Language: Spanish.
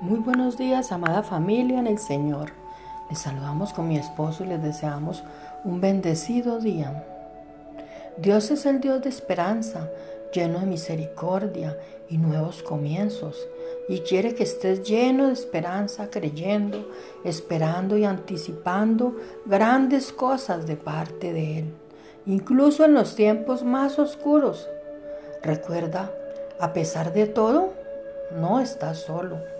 Muy buenos días, amada familia en el Señor. Les saludamos con mi esposo y les deseamos un bendecido día. Dios es el Dios de esperanza, lleno de misericordia y nuevos comienzos, y quiere que estés lleno de esperanza, creyendo, esperando y anticipando grandes cosas de parte de Él, incluso en los tiempos más oscuros. Recuerda, a pesar de todo, no estás solo